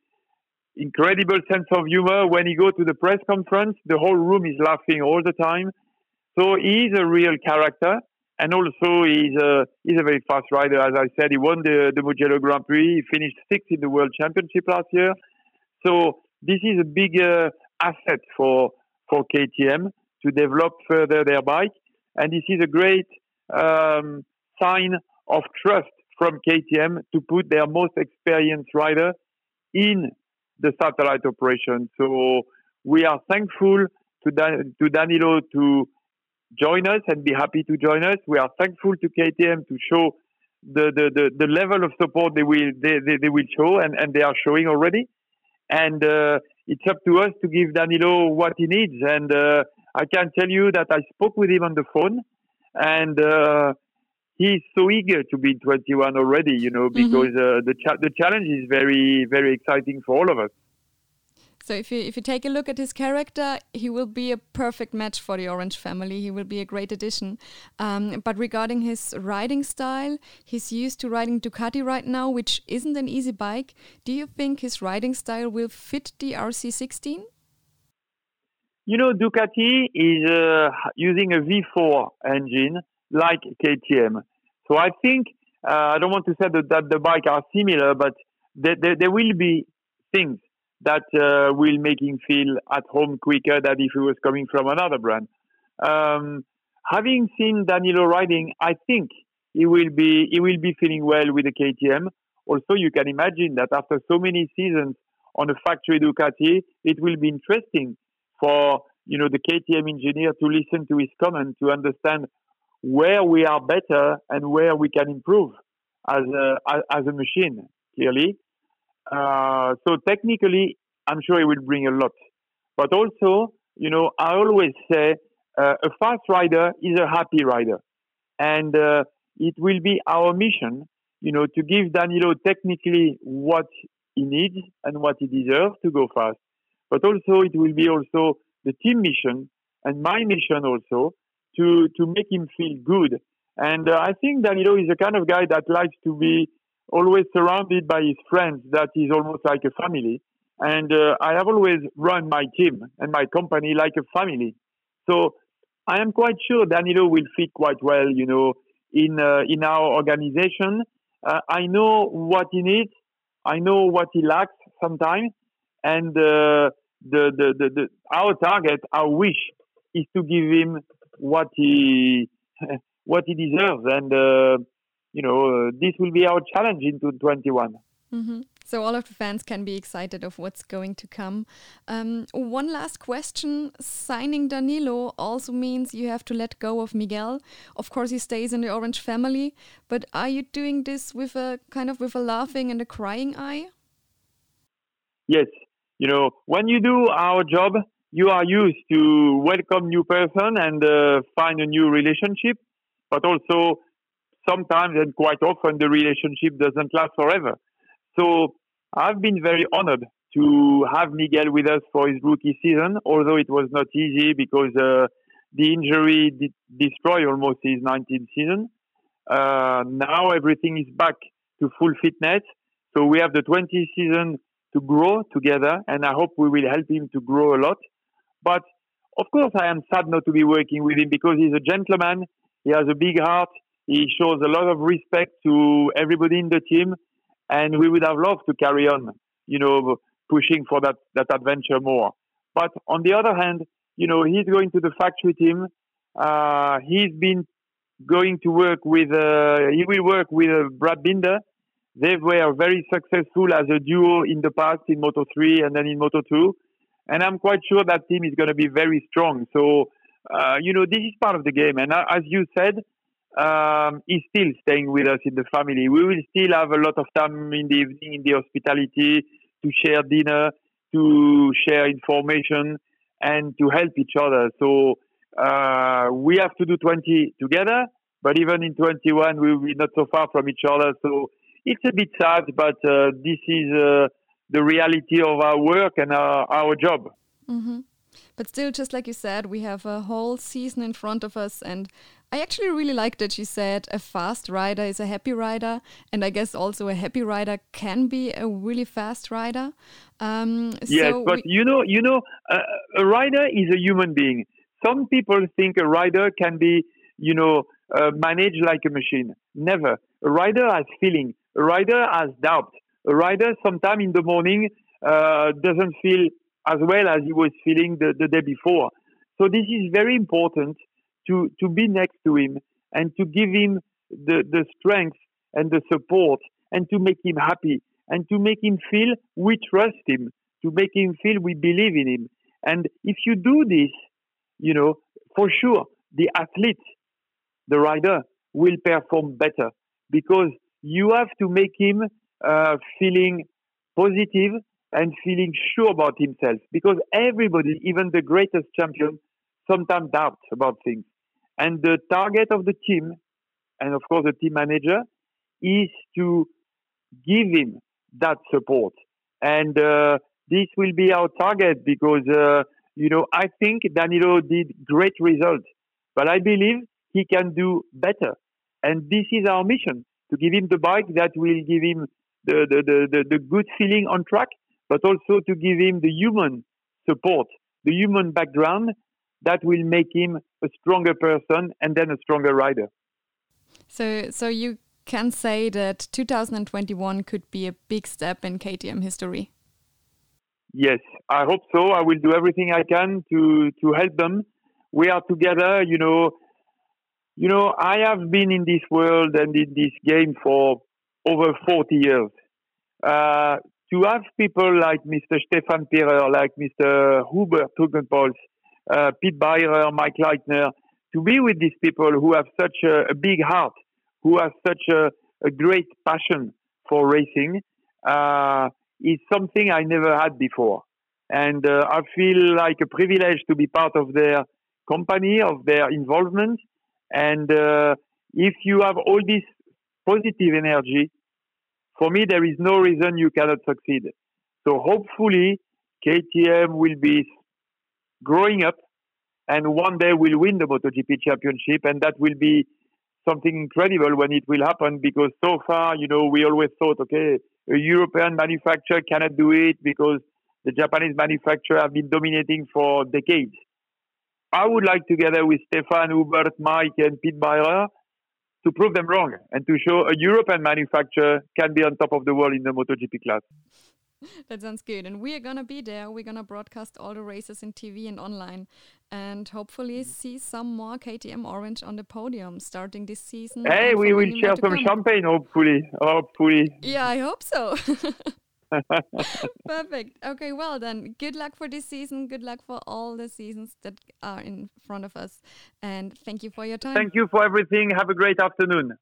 Incredible sense of humor. When he go to the press conference, the whole room is laughing all the time. So he's a real character, and also he's a he's a very fast rider. As I said, he won the the Mugello Grand Prix. He finished sixth in the World Championship last year. So this is a big uh, asset for for KTM to develop further their bike, and this is a great um, sign of trust from KTM to put their most experienced rider in the satellite operation. So we are thankful to, Dan- to Danilo to join us and be happy to join us. We are thankful to KTM to show the, the, the, the level of support they will they, they, they, will show and, and they are showing already. And uh, it's up to us to give Danilo what he needs. And uh, I can tell you that I spoke with him on the phone and uh, he's so eager to be 21 already, you know, mm-hmm. because mm-hmm. the, cha- the challenge is very, very exciting for all of us. So if you if you take a look at his character, he will be a perfect match for the Orange family. He will be a great addition. Um, but regarding his riding style, he's used to riding Ducati right now, which isn't an easy bike. Do you think his riding style will fit the RC16? You know, Ducati is uh, using a V4 engine like KTM. So I think uh, I don't want to say that, that the bike are similar, but there, will be things that uh, will make him feel at home quicker than if he was coming from another brand. Um, having seen Danilo riding, I think he will be he will be feeling well with the KTM. Also, you can imagine that after so many seasons on a factory Ducati, it will be interesting for you know the KTM engineer to listen to his comment to understand where we are better and where we can improve as a as a machine. Clearly, uh, so technically, I'm sure it will bring a lot. But also, you know, I always say uh, a fast rider is a happy rider. And uh, it will be our mission, you know, to give Danilo technically what he needs and what he deserves to go fast. But also, it will be also the team mission and my mission also to, to make him feel good. And uh, I think Danilo is the kind of guy that likes to be always surrounded by his friends that is almost like a family. And uh, I have always run my team and my company like a family. So I am quite sure Danilo will fit quite well, you know, in uh, in our organization. Uh, I know what he needs. I know what he lacks sometimes, and uh, the, the, the, the our target, our wish, is to give him what he [LAUGHS] what he deserves. And uh, you know, uh, this will be our challenge into 21. Mm-hmm. So all of the fans can be excited of what's going to come. Um, one last question: Signing Danilo also means you have to let go of Miguel. Of course, he stays in the Orange family, but are you doing this with a kind of with a laughing and a crying eye? Yes, you know, when you do our job, you are used to welcome new person and uh, find a new relationship, but also sometimes and quite often the relationship doesn't last forever. So I've been very honored to have Miguel with us for his rookie season, although it was not easy because uh, the injury did destroy almost his 19th season. Uh, now everything is back to full fitness. So we have the 20th season to grow together, and I hope we will help him to grow a lot. But of course, I am sad not to be working with him because he's a gentleman. He has a big heart. He shows a lot of respect to everybody in the team. and we would have loved to carry on, you know, pushing for that that adventure more. But on the other hand, you know, he's going to the factory team. Uh, he's been going to work with. Uh, he will work with uh, Brad Binder. They were very successful as a duo in the past in Moto 3 and then in Moto 2. And I'm quite sure that team is going to be very strong. So, uh, you know, this is part of the game. And uh, as you said, um, he's still staying with us in the family. We will still have a lot of time in the evening in the hospitality to share dinner, to share information, and to help each other. So uh, we have to do 20 together, but even in 21, we will be not so far from each other. So it's a bit sad, but uh, this is uh, the reality of our work and our, our job. Mm-hmm. But still, just like you said, we have a whole season in front of us. And I actually really like that you said a fast rider is a happy rider. And I guess also a happy rider can be a really fast rider. Um, yes, so but you know, you know, uh, a rider is a human being. Some people think a rider can be, you know, uh, managed like a machine. Never. A rider has feeling. A rider has doubt. A rider, sometime in the morning, uh, doesn't feel as well as he was feeling the, the day before. So this is very important to, to be next to him and to give him the, the strength and the support and to make him happy and to make him feel we trust him, to make him feel we believe in him. And if you do this, you know, for sure, the athlete, the rider, will perform better because you have to make him uh, feeling positive and feeling sure about himself because everybody, even the greatest champion, sometimes doubts about things. And the target of the team, and of course the team manager, is to give him that support. And uh, this will be our target because, uh, you know, I think Danilo did great results, but I believe he can do better. And this is our mission to give him the bike that will give him the, the, the, the, the good feeling on track but also to give him the human support, the human background that will make him a stronger person and then a stronger rider. So, so you can say that 2021 could be a big step in KTM history. Yes, I hope so. I will do everything I can to to help them. We are together, you know. You know, I have been in this world and in this game for over 40 years. Uh, to have people like Mr. Stefan Pierer, like Mr. Hubert Trunkenpolz, uh, Pete Beirer, Mike Leitner, to be with these people who have such a, a big heart, who have such a, a great passion for racing, uh, is something I never had before. And uh, I feel like a privilege to be part of their company, of their involvement. And uh, if you have all this positive energy, for me, there is no reason you cannot succeed. So hopefully, KTM will be growing up and one day will win the MotoGP championship. And that will be something incredible when it will happen because so far, you know, we always thought, okay, a European manufacturer cannot do it because the Japanese manufacturer have been dominating for decades. I would like, together with Stefan, Hubert, Mike, and Pete Beirer, to prove them wrong and to show a European manufacturer can be on top of the world in the MotoGP class. [LAUGHS] That sounds good. And we are going to be there. We're going to broadcast all the races in TV and online and hopefully mm-hmm. see some more KTM Orange on the podium starting this season. Hey, we will share some champagne, hopefully. Hopefully. Yeah, I hope so. [LAUGHS] [LAUGHS] Perfect. Okay, well then, good luck for this season. Good luck for all the seasons that are in front of us. And thank you for your time. Thank you for everything. Have a great afternoon.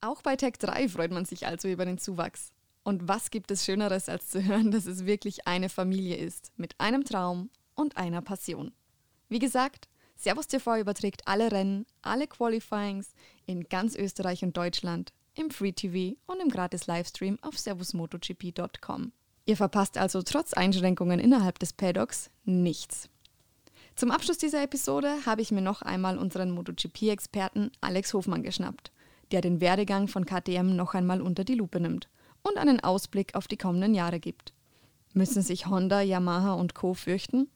Auch bei Tech 3 freut man sich also über den Zuwachs. Und was gibt es Schöneres, als zu hören, dass es wirklich eine Familie ist, mit einem Traum und einer Passion. Wie gesagt, Servus TV überträgt alle Rennen, alle Qualifyings in ganz Österreich und Deutschland im Free TV und im gratis Livestream auf servusmotogp.com. Ihr verpasst also trotz Einschränkungen innerhalb des Paddocks nichts. Zum Abschluss dieser Episode habe ich mir noch einmal unseren MotoGP-Experten Alex Hofmann geschnappt, der den Werdegang von KTM noch einmal unter die Lupe nimmt und einen Ausblick auf die kommenden Jahre gibt. Müssen sich Honda, Yamaha und Co. fürchten?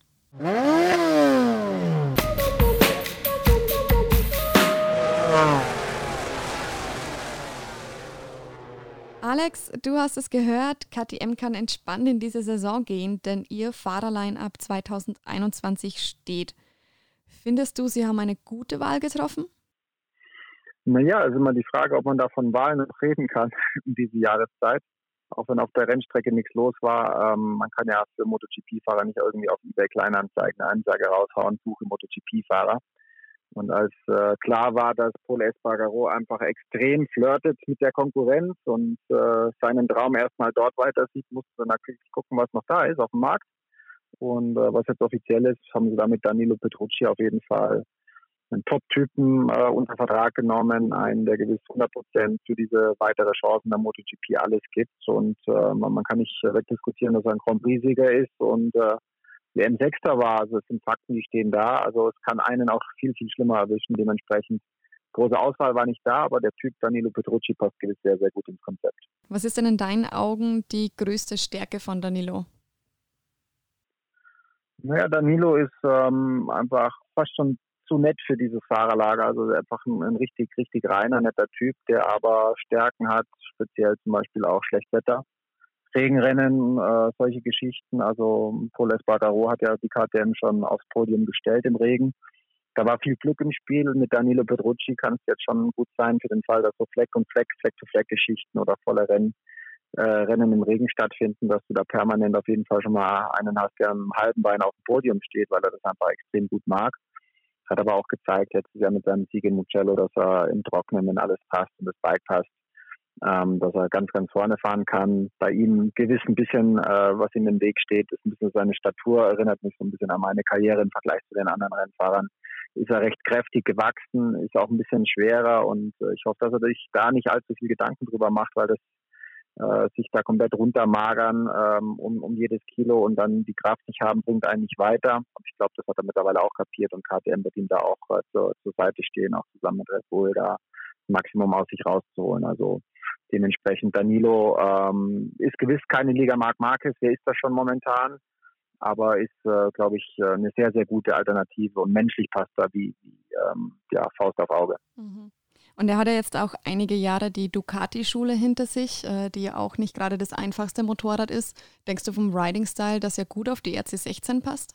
Alex, du hast es gehört, KTM kann entspannt in diese Saison gehen, denn ihr Fahrerline ab 2021 steht. Findest du, sie haben eine gute Wahl getroffen? Naja, ist immer die Frage, ob man da von Wahlen noch reden kann [LAUGHS] in diese Jahreszeit. Auch wenn auf der Rennstrecke nichts los war, ähm, man kann ja für MotoGP-Fahrer nicht irgendwie auf eBay Kleinanzeigen eine Ansage raushauen, suche MotoGP-Fahrer. Und als äh, klar war, dass Paul Espargaro einfach extrem flirtet mit der Konkurrenz und äh, seinen Traum erstmal dort weiter sieht, musste dann natürlich gucken, was noch da ist auf dem Markt. Und äh, was jetzt offiziell ist, haben sie damit Danilo Petrucci auf jeden Fall einen Top-Typen äh, unter Vertrag genommen, einen, der gewiss 100 Prozent für diese weitere Chancen der MotoGP alles gibt. Und äh, man, man, kann nicht wegdiskutieren, dass er ein Grand Prix-Sieger ist und äh, WM Sechster war. Also es sind Fakten, die stehen da. Also es kann einen auch viel, viel schlimmer erwischen. Dementsprechend große Auswahl war nicht da, aber der Typ Danilo Petrucci passt gewiss sehr, sehr gut ins Konzept. Was ist denn in deinen Augen die größte Stärke von Danilo? Naja, Danilo ist ähm, einfach fast schon zu nett für dieses Fahrerlager. Also einfach ein, ein, richtig, richtig reiner, netter Typ, der aber Stärken hat, speziell zum Beispiel auch Schlechtwetter. Regenrennen, äh, solche Geschichten. Also Paul Espargaro hat ja die KTM schon aufs Podium gestellt im Regen. Da war viel Glück im Spiel. Mit Danilo Petrucci kann es jetzt schon gut sein für den Fall, dass so Fleck und Fleck, Fleck-to-Fleck-Geschichten oder volle Rennen, äh, Rennen im Regen stattfinden, dass du da permanent auf jeden Fall schon mal einen hast, der am halben Bein auf dem Podium steht, weil er das einfach extrem gut mag. Hat aber auch gezeigt, jetzt ja mit seinem Sieg in Mugello, dass er im Trocknen, wenn alles passt und das Bike passt, ähm, dass er ganz, ganz vorne fahren kann. Bei ihm gewiss ein bisschen, äh, was ihm im Weg steht, ist ein bisschen seine Statur, erinnert mich so ein bisschen an meine Karriere im Vergleich zu den anderen Rennfahrern. Ist er recht kräftig gewachsen, ist auch ein bisschen schwerer und äh, ich hoffe, dass er sich da nicht allzu viel Gedanken drüber macht, weil das äh, sich da komplett runtermagern ähm, um, um jedes Kilo und dann die Kraft nicht haben, bringt einen nicht weiter. Ich glaube, das hat er mittlerweile auch kapiert und KTM wird ihm da auch äh, zur, zur Seite stehen, auch zusammen mit Red Bull da Maximum aus sich rauszuholen. Also dementsprechend Danilo ähm, ist gewiss keine Liga Mark Marquez, wer ist das schon momentan, aber ist, äh, glaube ich, äh, eine sehr, sehr gute Alternative und menschlich passt da wie, wie ähm, ja, Faust auf Auge. Mhm. Und er hat ja jetzt auch einige Jahre die Ducati-Schule hinter sich, äh, die ja auch nicht gerade das einfachste Motorrad ist. Denkst du vom Riding-Style, dass er gut auf die RC16 passt?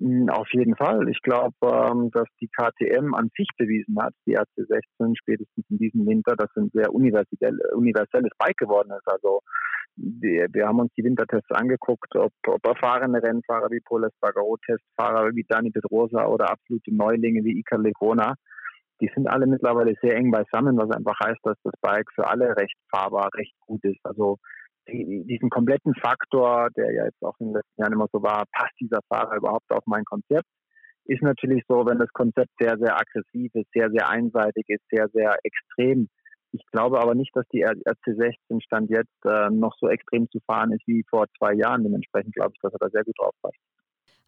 Hm, auf jeden Fall. Ich glaube, ähm, dass die KTM an sich bewiesen hat, die RC16 spätestens in diesem Winter, dass ein sehr universell, universelles Bike geworden ist. Also wir, wir haben uns die Wintertests angeguckt, ob, ob erfahrene Rennfahrer wie Paul Espargaro, Testfahrer wie Dani Pedrosa oder absolute Neulinge wie Iker Legrona, die sind alle mittlerweile sehr eng beisammen, was einfach heißt, dass das Bike für alle recht fahrbar, recht gut ist. Also diesen kompletten Faktor, der ja jetzt auch in den letzten Jahren immer so war, passt dieser Fahrer überhaupt auf mein Konzept? Ist natürlich so, wenn das Konzept sehr, sehr aggressiv ist, sehr, sehr einseitig ist, sehr, sehr extrem. Ich glaube aber nicht, dass die RC16 Stand jetzt äh, noch so extrem zu fahren ist wie vor zwei Jahren. Dementsprechend glaube ich, dass er da sehr gut drauf passt.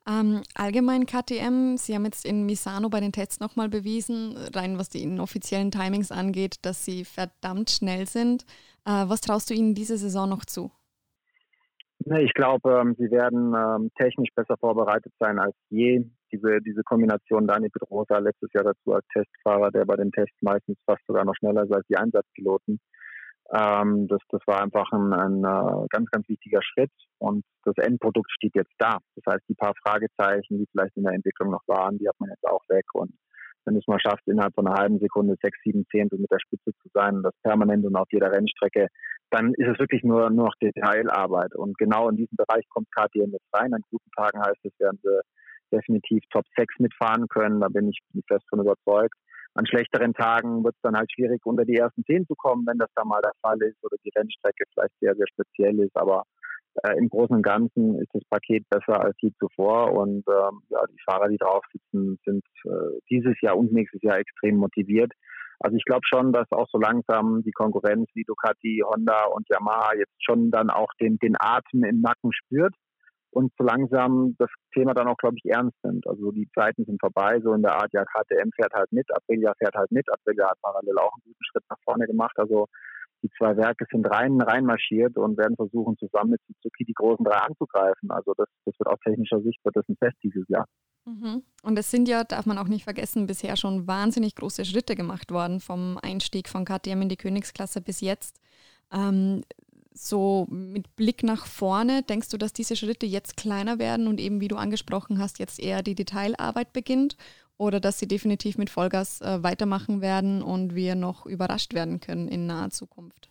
Ähm, allgemein KTM, Sie haben jetzt in Misano bei den Tests nochmal bewiesen, rein was die inoffiziellen Timings angeht, dass Sie verdammt schnell sind. Äh, was traust du Ihnen diese Saison noch zu? Ich glaube, ähm, sie werden ähm, technisch besser vorbereitet sein als je. Diese, diese Kombination Dani Pedrosa letztes Jahr dazu als Testfahrer, der bei den Tests meistens fast sogar noch schneller ist als die Einsatzpiloten. Ähm, das, das war einfach ein, ein uh, ganz, ganz wichtiger Schritt und das Endprodukt steht jetzt da. Das heißt, die paar Fragezeichen, die vielleicht in der Entwicklung noch waren, die hat man jetzt auch weg und wenn es mal schaffst, innerhalb von einer halben Sekunde sechs, sieben Zehntel mit der Spitze zu sein das permanent und auf jeder Rennstrecke, dann ist es wirklich nur, nur noch Detailarbeit. Und genau in diesem Bereich kommt KTM jetzt rein. An guten Tagen heißt es, werden sie definitiv Top 6 mitfahren können. Da bin ich fest von überzeugt. An schlechteren Tagen wird es dann halt schwierig, unter die ersten zehn zu kommen, wenn das da mal der Fall ist oder die Rennstrecke vielleicht sehr, sehr speziell ist. Aber äh, im Großen und Ganzen ist das Paket besser als je zuvor. Und ähm, ja, die Fahrer, die drauf sitzen, sind äh, dieses Jahr und nächstes Jahr extrem motiviert. Also ich glaube schon, dass auch so langsam die Konkurrenz wie Ducati, Honda und Yamaha jetzt schon dann auch den, den Atem im Nacken spürt und so langsam das Thema dann auch, glaube ich, ernst nimmt. Also die Zeiten sind vorbei, so in der Art, ja, KTM fährt halt mit, Aprilia fährt halt mit, Aprilia hat parallel auch einen guten Schritt nach vorne gemacht. Also die zwei Werke sind rein reinmarschiert und werden versuchen, zusammen mit Suzuki die großen drei anzugreifen. Also das, das wird aus technischer Sicht wird das ein Fest dieses Jahr. Mhm. Und es sind ja, darf man auch nicht vergessen, bisher schon wahnsinnig große Schritte gemacht worden vom Einstieg von KTM in die Königsklasse bis jetzt. Ähm, so mit Blick nach vorne, denkst du, dass diese Schritte jetzt kleiner werden und eben, wie du angesprochen hast, jetzt eher die Detailarbeit beginnt? Oder dass sie definitiv mit Vollgas äh, weitermachen werden und wir noch überrascht werden können in naher Zukunft?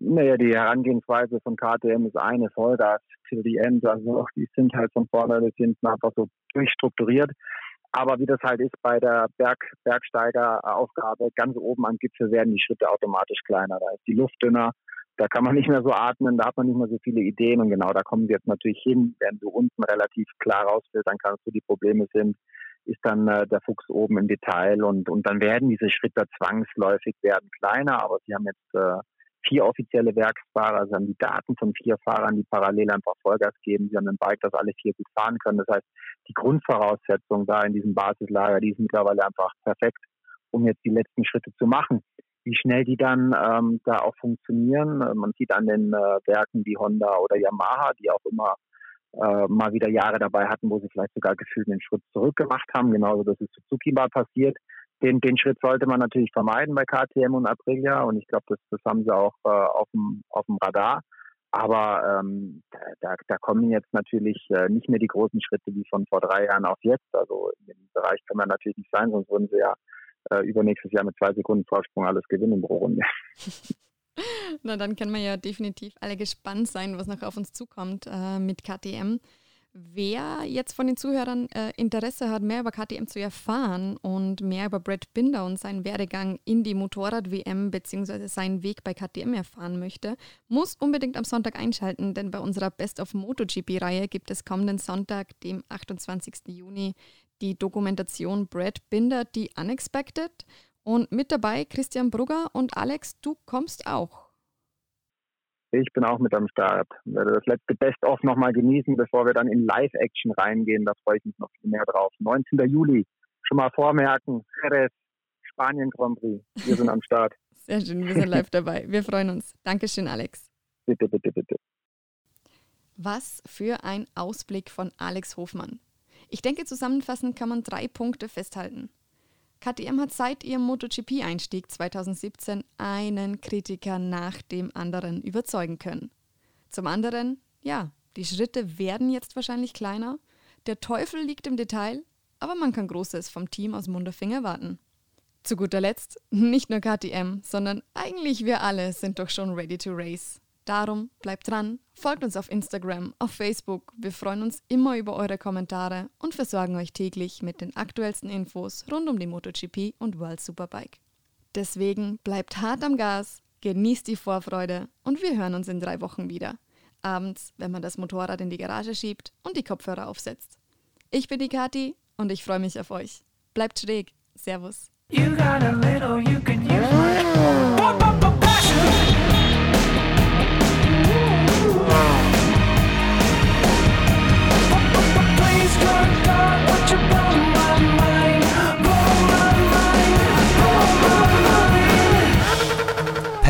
Naja, die Herangehensweise von KTM ist eine, Vollgas till the end. Also die sind halt von vorne bis hinten einfach so durchstrukturiert. Aber wie das halt ist bei der Berg, Bergsteigeraufgabe, ganz oben am Gipfel werden die Schritte automatisch kleiner. Da ist die Luft dünner, da kann man nicht mehr so atmen, da hat man nicht mehr so viele Ideen und genau da kommen wir jetzt natürlich hin. Wenn du unten relativ klar rausfiltern kannst, wo die Probleme sind, ist dann äh, der Fuchs oben im Detail und, und dann werden diese Schritte zwangsläufig werden kleiner, aber sie haben jetzt äh, vier offizielle Werksfahrer, sie haben die Daten von vier Fahrern, die parallel einfach Vollgas geben, sie haben ein Bike, das alle vier gut fahren können. Das heißt, die Grundvoraussetzungen da in diesem Basislager, die sind mittlerweile einfach perfekt, um jetzt die letzten Schritte zu machen. Wie schnell die dann ähm, da auch funktionieren, äh, man sieht an den äh, Werken wie Honda oder Yamaha, die auch immer äh, mal wieder Jahre dabei hatten, wo sie vielleicht sogar gefühlt einen Schritt zurück gemacht haben. Genauso, dass es Suzuki mal passiert. Den, den Schritt sollte man natürlich vermeiden bei KTM und Aprilia und ich glaube, das, das haben sie auch äh, auf, dem, auf dem Radar. Aber ähm, da, da kommen jetzt natürlich äh, nicht mehr die großen Schritte wie von vor drei Jahren auf jetzt. Also in dem Bereich kann man natürlich nicht sein, sonst würden sie ja äh, übernächstes Jahr mit zwei Sekunden Vorsprung alles gewinnen pro Runde. [LAUGHS] Na, dann können wir ja definitiv alle gespannt sein, was noch auf uns zukommt äh, mit KTM. Wer jetzt von den Zuhörern äh, Interesse hat, mehr über KTM zu erfahren und mehr über Brad Binder und seinen Werdegang in die Motorrad-WM bzw. seinen Weg bei KTM erfahren möchte, muss unbedingt am Sonntag einschalten, denn bei unserer Best of MotoGP-Reihe gibt es kommenden Sonntag, dem 28. Juni, die Dokumentation Brad Binder, die Unexpected. Und mit dabei Christian Brugger und Alex, du kommst auch. Ich bin auch mit am Start. Ich werde das letzte Best-of nochmal genießen, bevor wir dann in Live-Action reingehen. Da freue ich mich noch viel mehr drauf. 19. Juli. Schon mal vormerken. Jerez, Spanien Grand Prix. Wir sind am Start. [LAUGHS] Sehr schön, wir sind live dabei. Wir freuen uns. Dankeschön, Alex. Bitte, bitte, bitte. Was für ein Ausblick von Alex Hofmann. Ich denke, zusammenfassend kann man drei Punkte festhalten. KTM hat seit ihrem MotoGP-Einstieg 2017 einen Kritiker nach dem anderen überzeugen können. Zum anderen, ja, die Schritte werden jetzt wahrscheinlich kleiner, der Teufel liegt im Detail, aber man kann Großes vom Team aus Munderfing erwarten. Zu guter Letzt, nicht nur KTM, sondern eigentlich wir alle sind doch schon ready to race. Darum bleibt dran, folgt uns auf Instagram, auf Facebook. Wir freuen uns immer über eure Kommentare und versorgen euch täglich mit den aktuellsten Infos rund um die MotoGP und World Superbike. Deswegen bleibt hart am Gas, genießt die Vorfreude und wir hören uns in drei Wochen wieder. Abends, wenn man das Motorrad in die Garage schiebt und die Kopfhörer aufsetzt. Ich bin die Kati und ich freue mich auf euch. Bleibt schräg. Servus.